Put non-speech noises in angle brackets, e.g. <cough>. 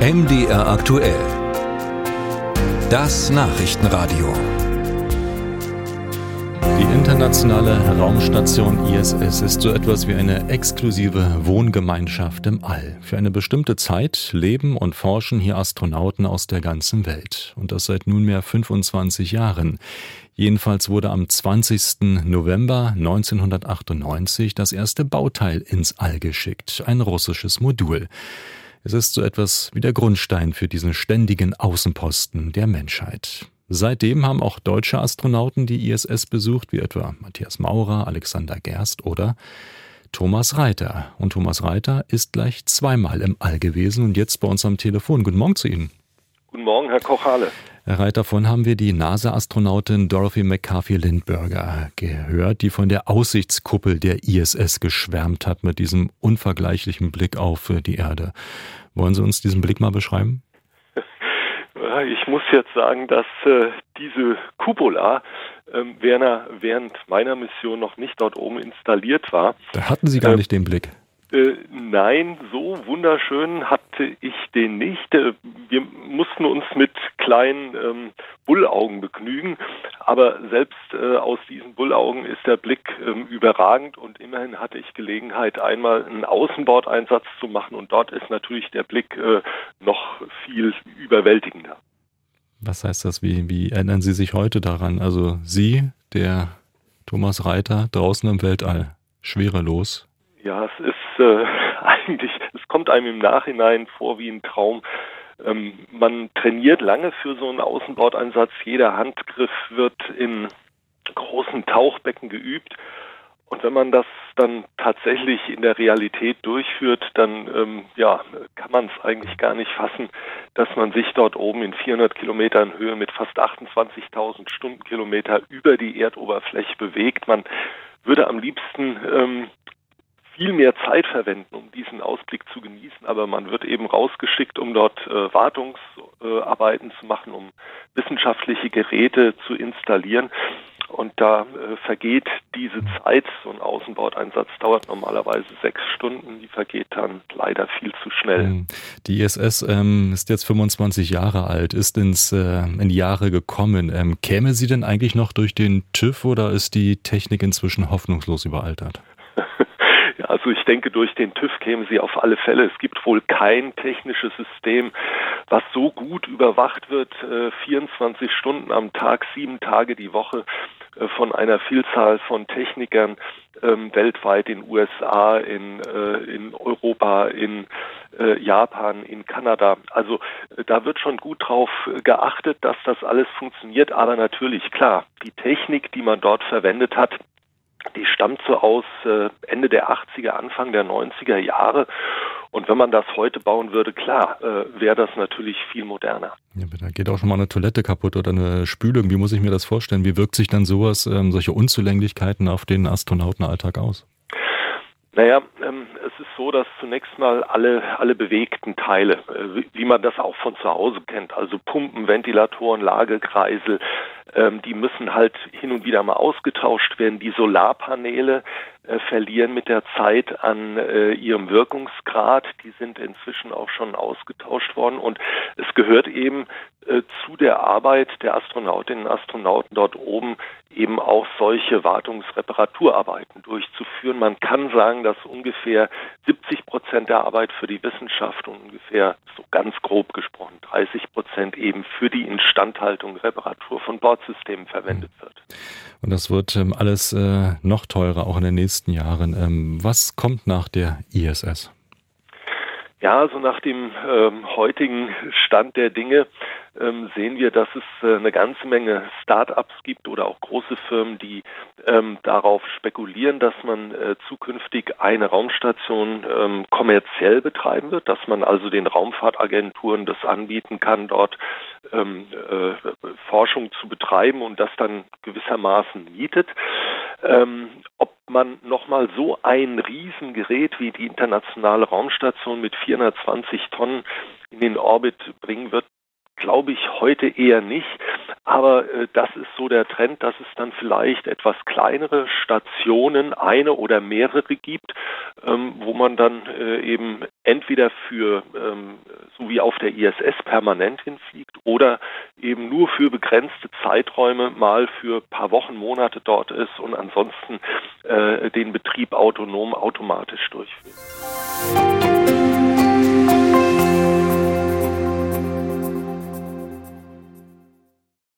MDR aktuell. Das Nachrichtenradio. Die internationale Raumstation ISS ist so etwas wie eine exklusive Wohngemeinschaft im All. Für eine bestimmte Zeit leben und forschen hier Astronauten aus der ganzen Welt. Und das seit nunmehr 25 Jahren. Jedenfalls wurde am 20. November 1998 das erste Bauteil ins All geschickt, ein russisches Modul. Es ist so etwas wie der Grundstein für diesen ständigen Außenposten der Menschheit. Seitdem haben auch deutsche Astronauten die ISS besucht, wie etwa Matthias Maurer, Alexander Gerst oder Thomas Reiter. Und Thomas Reiter ist gleich zweimal im All gewesen und jetzt bei uns am Telefon. Guten Morgen zu Ihnen. Guten Morgen, Herr Kochale. Herr Reiter, davon haben wir die NASA-Astronautin Dorothy McCarthy-Lindberger gehört, die von der Aussichtskuppel der ISS geschwärmt hat mit diesem unvergleichlichen Blick auf die Erde. Wollen Sie uns diesen Blick mal beschreiben? <laughs> Ich muss jetzt sagen, dass äh, diese Cupola äh, während meiner Mission noch nicht dort oben installiert war. Da hatten Sie gar äh, nicht den Blick. Äh, nein, so wunderschön hatte ich den nicht. Äh, wir mussten uns mit kleinen ähm, Bullaugen begnügen, aber selbst äh, aus diesen Bullaugen ist der Blick ähm, überragend und immerhin hatte ich Gelegenheit, einmal einen Außenbordeinsatz zu machen und dort ist natürlich der Blick äh, noch viel überwältigender. Was heißt das? Wie, wie erinnern Sie sich heute daran? Also Sie, der Thomas Reiter, draußen im Weltall, schwerelos, ja, es ist äh, <laughs> eigentlich, es kommt einem im Nachhinein vor wie ein Traum. Ähm, man trainiert lange für so einen Außenbordeinsatz. Jeder Handgriff wird in großen Tauchbecken geübt. Und wenn man das dann tatsächlich in der Realität durchführt, dann ähm, ja, kann man es eigentlich gar nicht fassen, dass man sich dort oben in 400 Kilometern Höhe mit fast 28.000 Stundenkilometer über die Erdoberfläche bewegt. Man würde am liebsten ähm, viel mehr Zeit verwenden, um diesen Ausblick zu genießen, aber man wird eben rausgeschickt, um dort äh, Wartungsarbeiten zu machen, um wissenschaftliche Geräte zu installieren. Und da äh, vergeht diese Zeit, so ein Außenbordeinsatz dauert normalerweise sechs Stunden, die vergeht dann leider viel zu schnell. Hm. Die ISS ähm, ist jetzt 25 Jahre alt, ist ins, äh, in die Jahre gekommen. Ähm, käme sie denn eigentlich noch durch den TÜV oder ist die Technik inzwischen hoffnungslos überaltert? Also ich denke, durch den TÜV kämen sie auf alle Fälle. Es gibt wohl kein technisches System, was so gut überwacht wird, 24 äh, Stunden am Tag, sieben Tage die Woche äh, von einer Vielzahl von Technikern ähm, weltweit in USA, in, äh, in Europa, in äh, Japan, in Kanada. Also äh, da wird schon gut drauf geachtet, dass das alles funktioniert. Aber natürlich, klar, die Technik, die man dort verwendet hat, die stammt so aus äh, Ende der 80er, Anfang der 90er Jahre. Und wenn man das heute bauen würde, klar, äh, wäre das natürlich viel moderner. Ja, da geht auch schon mal eine Toilette kaputt oder eine Spülung. Wie muss ich mir das vorstellen? Wie wirkt sich dann sowas, ähm, solche Unzulänglichkeiten auf den Astronautenalltag aus? Naja, ähm, es ist so, dass zunächst mal alle, alle bewegten Teile, äh, wie, wie, man das auch von zu Hause kennt, also Pumpen, Ventilatoren, Lagekreisel, ähm, die müssen halt hin und wieder mal ausgetauscht werden. Die Solarpaneele äh, verlieren mit der Zeit an äh, ihrem Wirkungsgrad. Die sind inzwischen auch schon ausgetauscht worden. Und es gehört eben äh, zu der Arbeit der Astronautinnen und Astronauten dort oben eben auch solche Wartungsreparaturarbeiten durchzuführen. Man kann sagen, dass ungefähr 70 Prozent der Arbeit für die Wissenschaft und ungefähr so ganz grob gesprochen 30 Prozent eben für die Instandhaltung, Reparatur von Bord Bordsystemen verwendet wird. Und das wird ähm, alles äh, noch teurer, auch in den nächsten Jahren. Ähm, was kommt nach der ISS? Ja, also nach dem ähm, heutigen Stand der Dinge ähm, sehen wir, dass es äh, eine ganze Menge Start-ups gibt oder auch große Firmen, die ähm, darauf spekulieren, dass man äh, zukünftig eine Raumstation ähm, kommerziell betreiben wird, dass man also den Raumfahrtagenturen das anbieten kann, dort ähm, äh, Forschung zu betreiben und das dann gewissermaßen mietet. Ähm, ob man nochmal so ein Riesengerät wie die internationale Raumstation mit 420 Tonnen in den Orbit bringen wird, glaube ich heute eher nicht. Aber äh, das ist so der Trend, dass es dann vielleicht etwas kleinere Stationen, eine oder mehrere gibt, ähm, wo man dann äh, eben entweder für, ähm, so wie auf der ISS, permanent hinfliegt oder eben nur für begrenzte Zeiträume mal für ein paar Wochen, Monate dort ist und ansonsten äh, den Betrieb autonom automatisch durchführt.